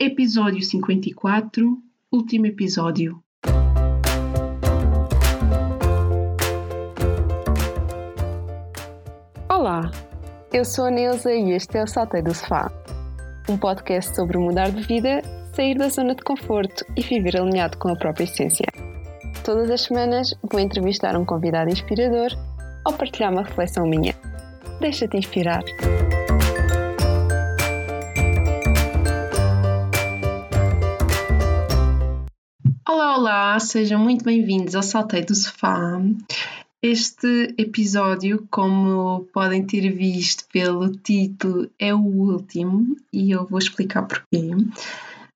episódio 54, último episódio. Olá, eu sou a Neuza e este é o Saltei do Sofá, um podcast sobre mudar de vida, sair da zona de conforto e viver alinhado com a própria essência. Todas as semanas vou entrevistar um convidado inspirador ou partilhar uma reflexão minha. Deixa-te inspirar. Olá, sejam muito bem-vindos ao Saltei do Sofá. Este episódio, como podem ter visto pelo título, é o último e eu vou explicar porquê.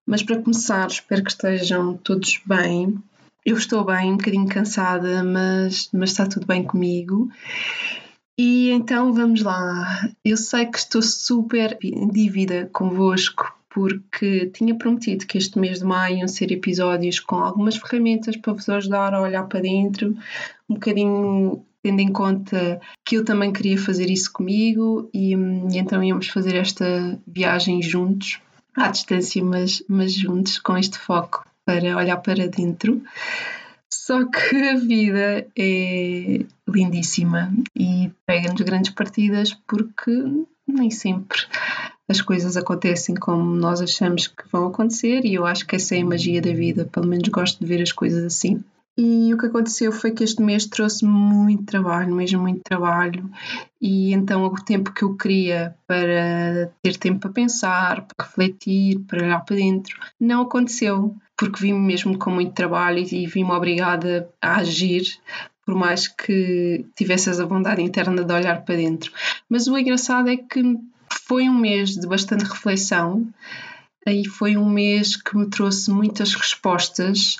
Mas para começar, espero que estejam todos bem. Eu estou bem, um bocadinho cansada, mas, mas está tudo bem comigo. E então vamos lá. Eu sei que estou super em dívida convosco porque tinha prometido que este mês de maio iam ser episódios com algumas ferramentas para vos ajudar a olhar para dentro, um bocadinho tendo em conta que eu também queria fazer isso comigo e, e então íamos fazer esta viagem juntos, à distância, mas, mas juntos, com este foco para olhar para dentro. Só que a vida é lindíssima e pega-nos grandes partidas porque nem sempre as coisas acontecem como nós achamos que vão acontecer e eu acho que essa é a magia da vida, pelo menos gosto de ver as coisas assim. E o que aconteceu foi que este mês trouxe muito trabalho, mesmo muito trabalho, e então o tempo que eu queria para ter tempo para pensar, para refletir, para olhar para dentro, não aconteceu, porque vi-me mesmo com muito trabalho e vi-me obrigada a agir, por mais que tivesse essa vontade interna de olhar para dentro. Mas o engraçado é que foi um mês de bastante reflexão e foi um mês que me trouxe muitas respostas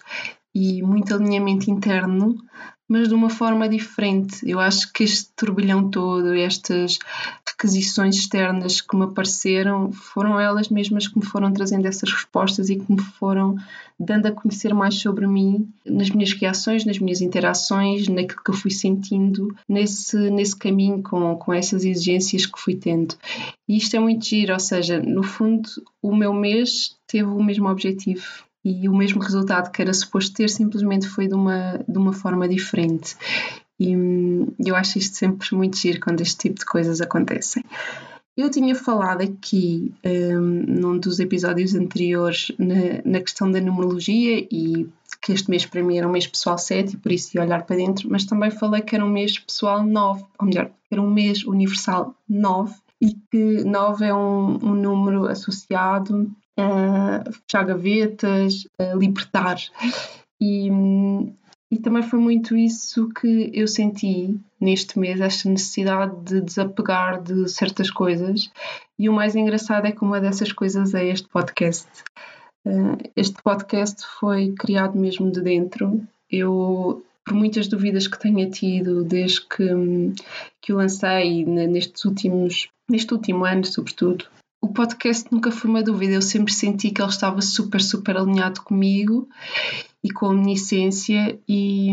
e muito alinhamento interno, mas de uma forma diferente. Eu acho que este turbilhão todo, estas requisições externas que me apareceram, foram elas mesmas que me foram trazendo essas respostas e que me foram dando a conhecer mais sobre mim, nas minhas reações, nas minhas interações, naquilo que eu fui sentindo nesse, nesse caminho com, com essas exigências que fui tendo. E isto é muito giro, ou seja, no fundo, o meu mês teve o mesmo objetivo e o mesmo resultado que era suposto ter simplesmente foi de uma, de uma forma diferente. E hum, eu acho isto sempre muito giro quando este tipo de coisas acontecem. Eu tinha falado aqui um, num dos episódios anteriores na, na, questão da numerologia e que este mês para mim era um mês pessoal 7 e por isso ia olhar para dentro, mas também falei que era um mês pessoal 9, ou melhor, era um mês universal 9 e que 9 é um, um número associado uh, fechar gavetas, uh, libertar. E, e também foi muito isso que eu senti neste mês, esta necessidade de desapegar de certas coisas. E o mais engraçado é que uma dessas coisas é este podcast. Uh, este podcast foi criado mesmo de dentro. Eu por muitas dúvidas que tenha tido desde que, que o lancei nestes últimos, neste último ano, sobretudo, o podcast nunca foi uma dúvida, eu sempre senti que ele estava super, super alinhado comigo e com a minha essência, e,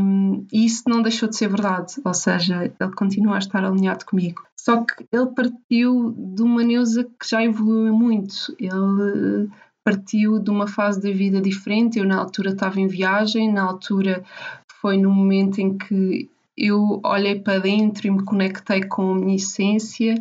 e, isso não deixou de ser verdade, ou seja, ele continua a estar alinhado comigo. Só que ele partiu de uma Neuza que já evoluiu muito, ele partiu de uma fase da vida diferente. Eu, na altura, estava em viagem, na altura foi no momento em que eu olhei para dentro e me conectei com a minha essência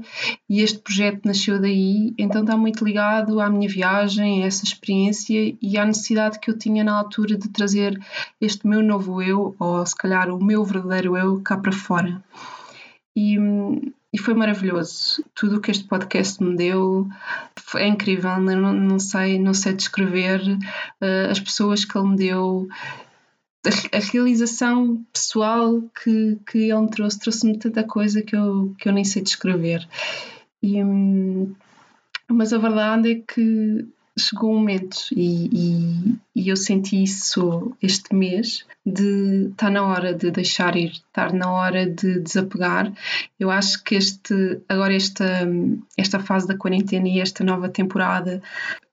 e este projeto nasceu daí, então está muito ligado à minha viagem, a essa experiência e à necessidade que eu tinha na altura de trazer este meu novo eu, ou se calhar o meu verdadeiro eu, cá para fora. E, e foi maravilhoso. Tudo o que este podcast me deu é incrível. Não, não sei, não sei descrever uh, as pessoas que ele me deu a, realização pessoal que, que ele me trouxe, trouxe-me tanta coisa que eu, que eu nem sei descrever. E, hum, mas a verdade é que chegou um momento e, e, e, eu senti isso este mês de estar tá na hora de deixar ir, estar na hora de desapegar. Eu acho que este agora esta esta fase da quarentena e esta nova temporada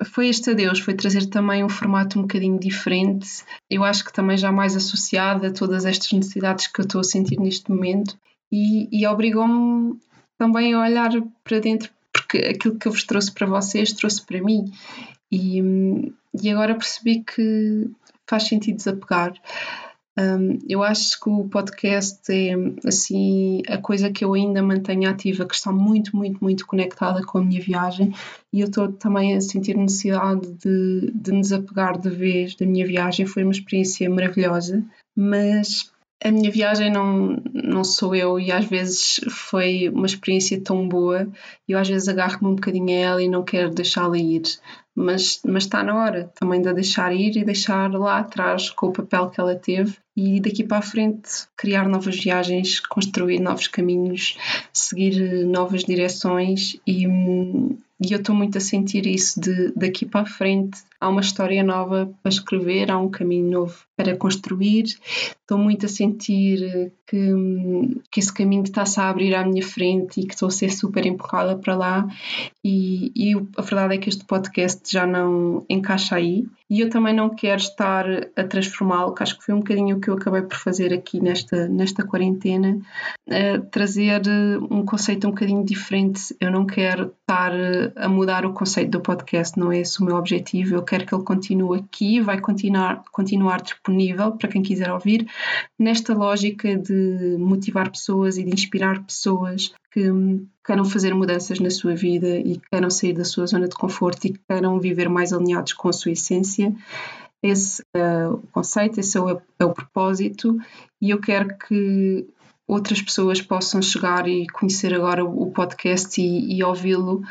foi este adeus, foi trazer também um formato um bocadinho diferente. Eu acho que também já mais associada a todas estas necessidades que eu estou a sentir neste momento e, e obrigou-me também a olhar para dentro porque aquilo que eu vos trouxe para vocês trouxe para mim E, e agora percebi que faz sentido desapegar. Um, eu acho que o podcast é assim a coisa que eu ainda mantenho ativa, que está muito, muito, muito conectada com a minha viagem e eu estou também a sentir necessidade de, de me desapegar de vez da minha viagem. Foi uma experiência maravilhosa, mas a minha viagem não, não sou eu e às vezes foi uma experiência tão boa e eu às vezes agarro-me um bocadinho a ela e não quero deixá-la ir. Mas, mas está na hora também de a deixar ir e deixar lá atrás com o papel que ela teve e daqui para a frente criar novas viagens, construir novos caminhos, seguir novas direções e, e eu estou muito a sentir isso de daqui para a frente. Há uma história nova para escrever, há um caminho novo para construir. Estou muito a sentir que, que esse caminho está-se a abrir à minha frente e que estou a ser super empurrada para lá. E, e a verdade é que este podcast já não encaixa aí. E eu também não quero estar a transformá-lo, que acho que foi um bocadinho o que eu acabei por fazer aqui nesta, nesta quarentena, trazer um conceito um bocadinho diferente. Eu não quero estar a mudar o conceito do podcast, não é esse o meu objetivo. Eu quero que ele continue aqui, vai continuar, continuar disponível para quem quiser ouvir, nesta lógica de motivar pessoas e de inspirar pessoas que queiram fazer mudanças na sua vida e queiram sair da sua zona de conforto e queiram viver mais alinhados com a sua essência. Esse é o conceito, esse é o, é o propósito, e eu quero que outras pessoas possam chegar e conhecer agora o podcast e, e ouvi-lo,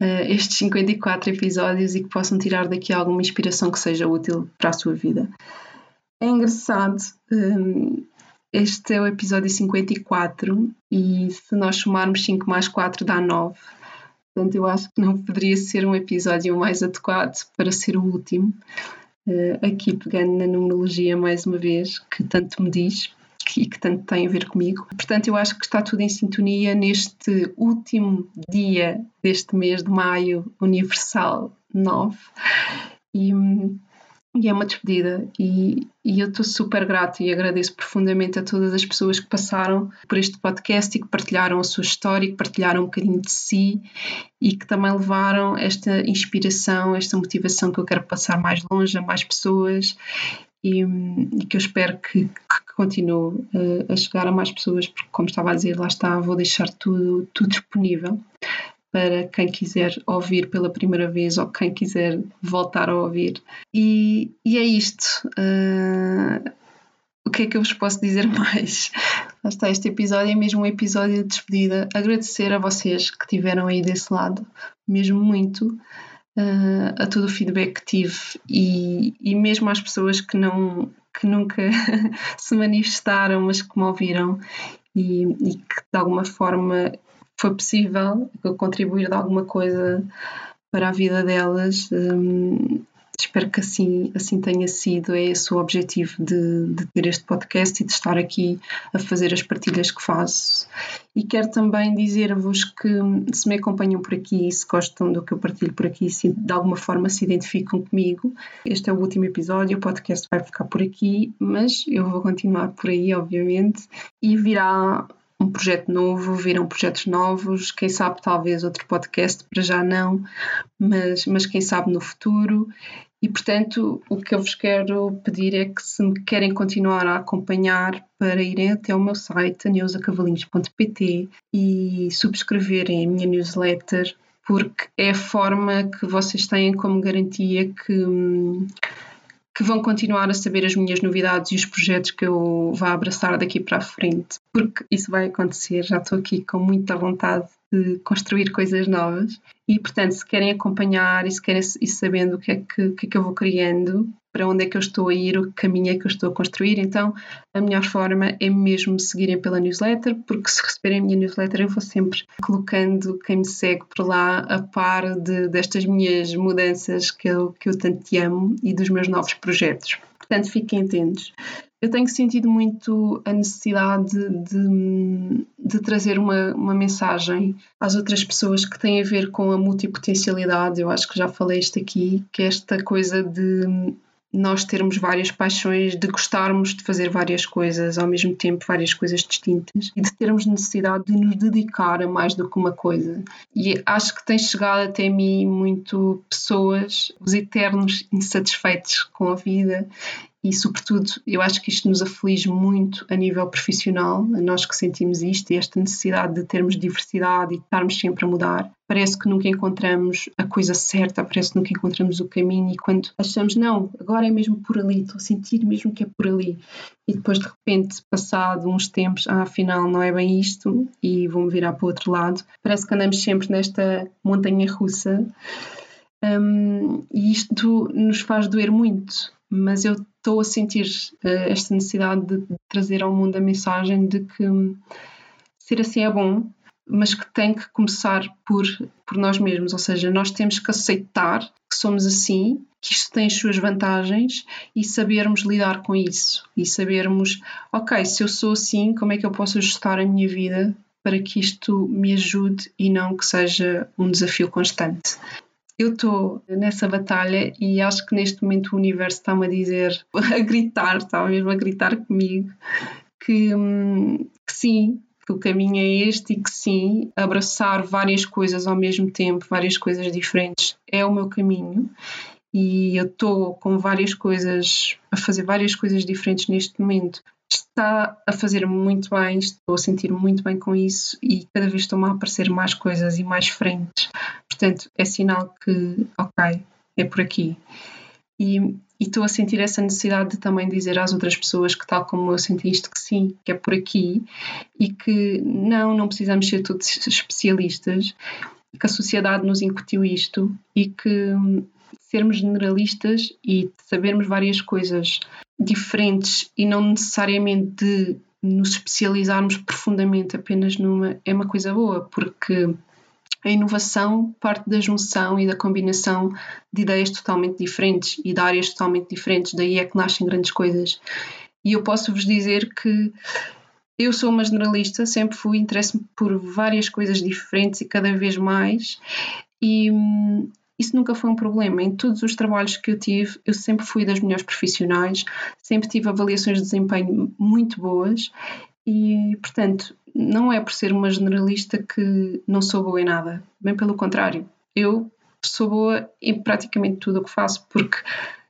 uh, estes 54 episódios, e que possam tirar daqui alguma inspiração que seja útil para a sua vida. É engraçado, um, este é o episódio 54 e se nós somarmos 5 mais 4 dá 9. Portanto, eu acho que não poderia ser um episódio mais adequado para ser o último. Uh, aqui pegando na numerologia mais uma vez, que tanto me diz e que tanto tem a ver comigo. Portanto, eu acho que está tudo em sintonia neste último dia deste mês de maio universal 9. E e é uma despedida. E, e eu estou super grata e agradeço profundamente a todas as pessoas que passaram por este podcast e que partilharam a sua história, que partilharam um bocadinho de si e que também levaram esta inspiração, esta motivação que eu quero passar mais longe a mais pessoas e, e que eu espero que, que continue uh, a chegar a mais pessoas, porque como estava a dizer, lá está, vou deixar tudo, tudo disponível para quem quiser ouvir pela primeira vez ou quem quiser voltar a ouvir. E, e é isto. Uh, o que é que eu vos posso dizer mais? Lá está, este episódio é mesmo um episódio de despedida. Agradecer a vocês que estiveram aí desse lado, mesmo muito, uh, a todo o feedback que tive e, e mesmo às pessoas que não que nunca se manifestaram, mas que me ouviram e, e que de alguma forma foi possível contribuir de alguma coisa para a vida delas. Um, espero que assim, assim tenha sido. É esse o objetivo de, de, ter este podcast e de estar aqui a fazer as partilhas que faço. E quero também dizer-vos que se me acompanham por aqui, se gostam do que eu partilho por aqui, se de alguma forma se identificam comigo, este é o último episódio, o podcast vai ficar por aqui, mas eu vou continuar por aí, obviamente, e virá um projeto novo, viram projetos novos, quem sabe talvez outro podcast, para já não, mas, mas quem sabe no futuro. E portanto, o que eu vos quero pedir é que se me querem continuar a acompanhar para irem até o meu site, neusacavalinhos.pt e subscreverem a minha newsletter, porque é a forma que vocês têm como garantia que hum, que vão continuar a saber as minhas novidades e os projetos que eu vá abraçar daqui para a frente, porque isso vai acontecer. Já estou aqui com muita vontade de construir coisas novas e, portanto, se querem acompanhar e se querem ir sabendo o que é que, que, é que eu vou criando, para onde é que eu estou a ir, o caminho é que eu estou a construir, então a melhor forma é mesmo seguirem pela newsletter, porque se receberem a minha newsletter eu vou sempre colocando quem me segue por lá a par de, destas minhas mudanças que eu, que eu tanto te amo e dos meus novos projetos. Portanto, fiquem atentos eu tenho sentido muito a necessidade de, de trazer uma, uma, mensagem às outras pessoas que tem a ver com a multipotencialidade. Eu acho que já falei isto aqui, que é esta coisa de nós termos várias paixões, de gostarmos de fazer várias coisas ao mesmo tempo, várias coisas distintas e de termos necessidade de nos dedicar a mais do que uma coisa. E acho que tem chegado até mim muito pessoas, os eternos insatisfeitos com a vida e, sobretudo, eu acho que isto nos aflige muito a nível profissional, a nós que sentimos isto e esta necessidade de termos diversidade e de estarmos sempre a mudar. Parece que nunca encontramos a coisa certa, parece que nunca encontramos o caminho, e quando achamos, não, agora é mesmo por ali, estou a sentir mesmo que é por ali, e depois de repente, passado uns tempos, ah, afinal não é bem isto, e vou-me virar para o outro lado, parece que andamos sempre nesta montanha russa. Um, e isto nos faz doer muito, mas eu estou a sentir uh, esta necessidade de, trazer ao mundo a mensagem de que um, ser assim é bom, mas que tem que começar por, por nós mesmos, ou seja, nós temos que aceitar que somos assim, que isto tem as suas vantagens e sabermos lidar com isso. E sabermos, ok, se eu sou assim, como é que eu posso ajustar a minha vida para que isto me ajude e não que seja um desafio constante eu estou nessa batalha e acho que neste momento o universo está-me a dizer, a gritar, está mesmo a gritar comigo, que, hum, que sim, que o caminho é este e que sim, abraçar várias coisas ao mesmo tempo, várias coisas diferentes, é o meu caminho. E eu estou com várias coisas, a fazer várias coisas diferentes neste momento. Está a fazer muito bem, estou a sentir muito bem com isso e cada vez estão a aparecer mais coisas e mais frentes Portanto, é sinal que, ok, é por aqui. E, estou a sentir essa necessidade de também dizer às outras pessoas que, tal como eu senti isto, que sim, que é por aqui e que não, não precisamos ser todos especialistas, que a sociedade nos incutiu isto e que sermos generalistas e sabermos várias coisas diferentes e não necessariamente de nos especializarmos profundamente apenas numa é uma coisa boa, porque a inovação parte da junção e da combinação de ideias totalmente diferentes e de áreas totalmente diferentes, daí é que nascem grandes coisas. E eu posso vos dizer que eu sou uma generalista, sempre fui, interesso-me por várias coisas diferentes e cada vez mais, e hum, isso nunca foi um problema. Em todos os trabalhos que eu tive, eu sempre fui das melhores profissionais, sempre tive avaliações de desempenho muito boas e, portanto, não é por ser uma generalista que não sou boa em nada. Bem pelo contrário, eu sou boa em praticamente tudo o que faço, porque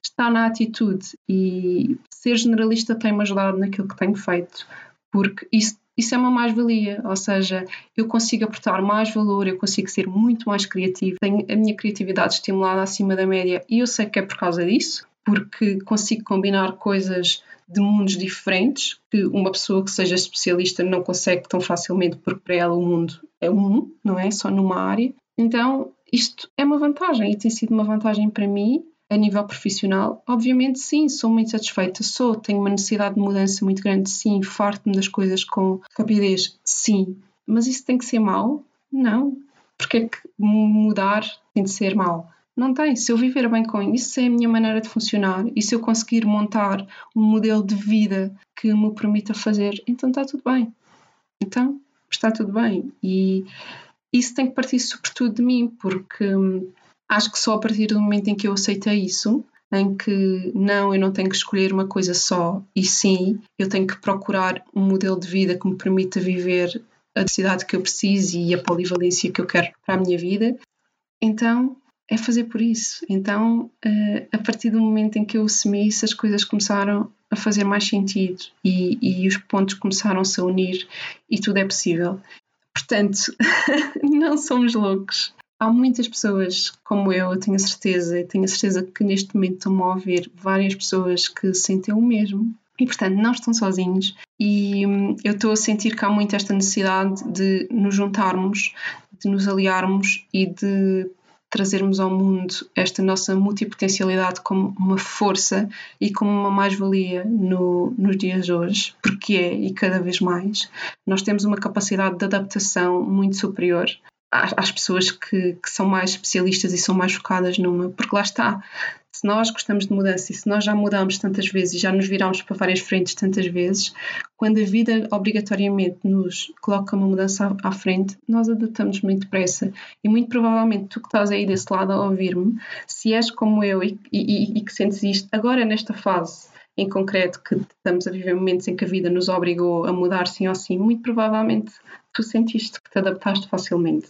está na atitude e ser generalista tem-me ajudado naquilo que tenho feito, porque isso, isso é uma mais-valia, ou seja, eu consigo aportar mais valor, eu consigo ser muito mais criativo, tenho a minha criatividade estimulada acima da média e eu sei que é por causa disso, porque consigo combinar coisas de mundos diferentes que uma pessoa que seja especialista não consegue tão facilmente, porque para ela o mundo é um, não é? Só numa área. Então, isto é uma vantagem e tem sido uma vantagem para mim a nível profissional. Obviamente, sim, sou muito satisfeita, sou, tenho uma necessidade de mudança muito grande, sim, farto-me das coisas com rapidez, sim. Mas isso tem que ser mau? Não. Porque é que mudar tem de ser mau? Não tem. Se eu viver bem com isso, se é a minha maneira de funcionar e se eu conseguir montar um modelo de vida que me permita fazer, então está tudo bem. Então está tudo bem. E isso tem que partir sobretudo de mim, porque hum, acho que só a partir do momento em que eu aceitei isso, em que não, eu não tenho que escolher uma coisa só, e sim, eu tenho que procurar um modelo de vida que me permita viver a necessidade que eu preciso e a polivalência que eu quero para a minha vida. Então, é fazer por isso. Então, uh, a partir do momento em que eu assumi isso, as coisas começaram a fazer mais sentido e, e os pontos começaram-se a unir e tudo é possível. Portanto, não somos loucos. Há muitas pessoas como eu, eu tenho certeza, tenho a certeza que neste momento estão a ouvir várias pessoas que sentem o mesmo. E, portanto, não estão sozinhos. E hum, eu estou a sentir que há muito esta necessidade de nos juntarmos, de nos aliarmos e de trazermos ao mundo esta nossa multipotencialidade como uma força e como uma mais-valia no, nos dias de hoje, porque é e cada vez mais. Nós temos uma capacidade de adaptação muito superior às, pessoas que, que, são mais especialistas e são mais focadas numa, porque lá está, Se nós gostamos de mudança e se nós já mudamos tantas vezes e já nos viramos para várias frentes tantas vezes, quando a vida obrigatoriamente nos coloca uma mudança à frente, nós adaptamos muito depressa. E muito provavelmente tu que estás aí desse lado a ouvir-me, se és como eu e, e, e que sentes isto agora nesta fase em concreto que estamos a viver momentos em que a vida nos obrigou a mudar sim ou sim, muito provavelmente tu sentiste que te adaptaste facilmente.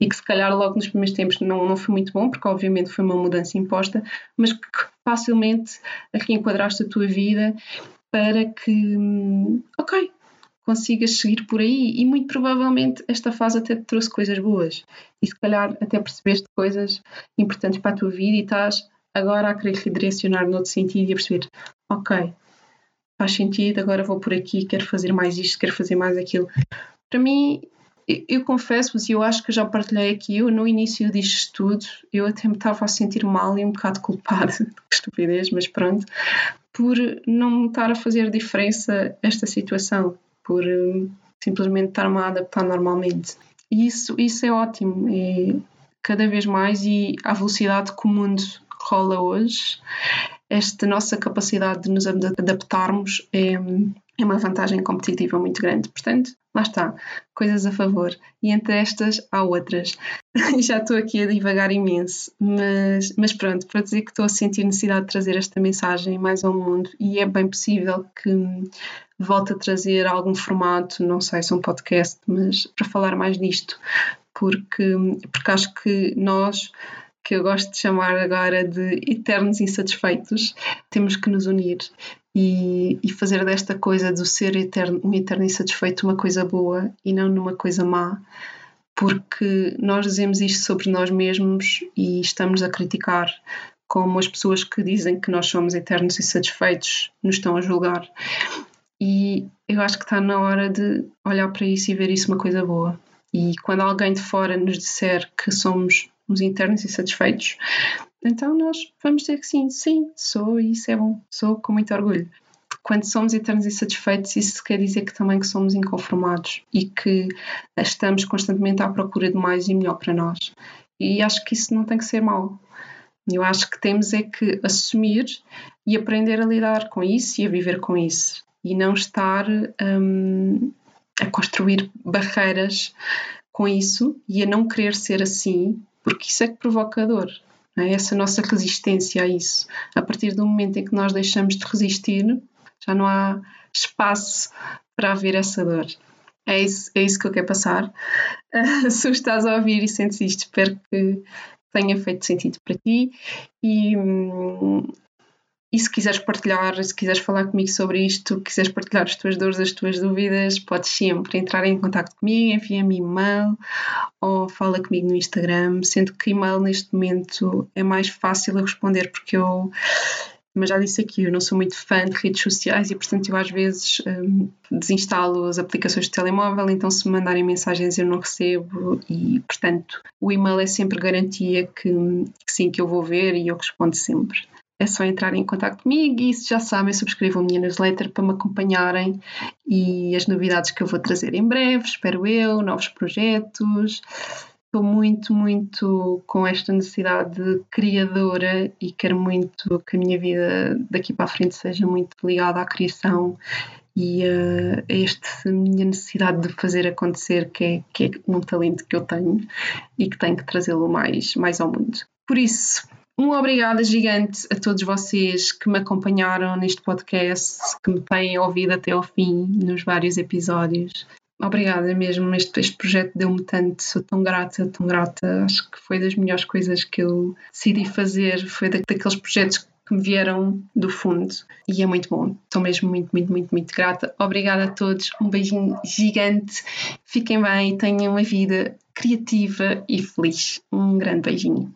E que se calhar logo nos primeiros tempos não, não foi muito bom, porque obviamente foi uma mudança imposta, mas que facilmente reenquadraste a tua vida para que, ok, consigas seguir por aí. E muito provavelmente esta fase até te trouxe coisas boas. E se calhar até percebeste coisas importantes para a tua vida e estás agora a querer redirecionar noutro sentido e a perceber, ok, faz sentido, agora vou por aqui, quero fazer mais isto, quero fazer mais aquilo. Para mim, eu, confesso-vos, e eu acho que já partilhei aqui, eu no início disto tudo, eu até me estava a sentir mal e um bocado culpada, que estupidez, mas pronto, por não estar a fazer diferença esta situação, por um, simplesmente estar-me a adaptar normalmente. E isso, isso é ótimo, é cada vez mais e à velocidade que o mundo rola hoje, esta nossa capacidade de nos adaptarmos é, é uma vantagem competitiva muito grande. Portanto, lá está, coisas a favor. E entre estas há outras. Já estou aqui a divagar imenso, mas, mas pronto, para dizer que estou a sentir necessidade de trazer esta mensagem mais ao mundo e é bem possível que volte a trazer algum formato, não sei se um podcast, mas para falar mais nisto, porque, porque acho que nós que eu gosto de chamar agora de eternos insatisfeitos, temos que nos unir e, e fazer desta coisa do ser eterno, um eterno insatisfeito uma coisa boa e não numa coisa má, porque nós dizemos isto sobre nós mesmos e estamos a criticar como as pessoas que dizem que nós somos eternos insatisfeitos nos estão a julgar. E eu acho que está na hora de olhar para isso e ver isso uma coisa boa. E quando alguém de fora nos disser que somos uns internos insatisfeitos, então nós vamos dizer que sim, sim, sou e isso é bom, sou com muito orgulho. Quando somos eternos insatisfeitos, isso quer dizer que também que somos inconformados e que estamos constantemente à procura de mais e melhor para nós. E acho que isso não tem que ser mau. Eu acho que temos é que assumir e aprender a lidar com isso e a viver com isso. E não estar hum, a construir barreiras com isso e a não querer ser assim porque isso é que provoca dor. É? Essa nossa resistência a isso. A partir do momento em que nós deixamos de resistir, já não há espaço para haver essa dor. É isso, é isso que eu quero passar. Uh, se estás a ouvir e sentes isto, espero que tenha feito sentido para ti e, hum, e se quiseres partilhar, se quiseres falar comigo sobre isto, quiseres partilhar as tuas dores, as tuas dúvidas, podes sempre entrar em contato comigo, envia-me e-mail ou fala comigo no Instagram, sendo que e-mail neste momento é mais fácil a responder porque eu mas já disse aqui, eu não sou muito fã de redes sociais e, portanto, eu às vezes um, desinstalo as aplicações de telemóvel, então se me mandarem mensagens eu não recebo e, portanto, o e-mail é sempre garantia que, que sim, que eu vou ver e eu respondo sempre é só entrar em contato comigo e se já sabem, subscrevam a minha newsletter para me acompanharem e as novidades que eu vou trazer em breve, espero eu, novos projetos. Estou muito, muito com esta necessidade criadora e quero muito que a minha vida daqui para a frente seja muito ligada à criação e uh, a esta minha necessidade de fazer acontecer, que é, que é um talento que eu tenho e que tenho que trazê-lo mais, mais ao mundo. Por isso, um obrigada gigante a todos vocês que me acompanharam neste podcast, que me têm ouvido até ao fim nos vários episódios. Obrigada mesmo, este, este projeto deu-me tanto, sou tão grata, tão grata. Acho que foi das melhores coisas que eu decidi fazer, foi daqueles projetos que me vieram do fundo e é muito bom. Estou mesmo muito, muito, muito, muito grata. Obrigada a todos, um beijinho gigante, fiquem bem, tenham uma vida criativa e feliz. Um grande beijinho.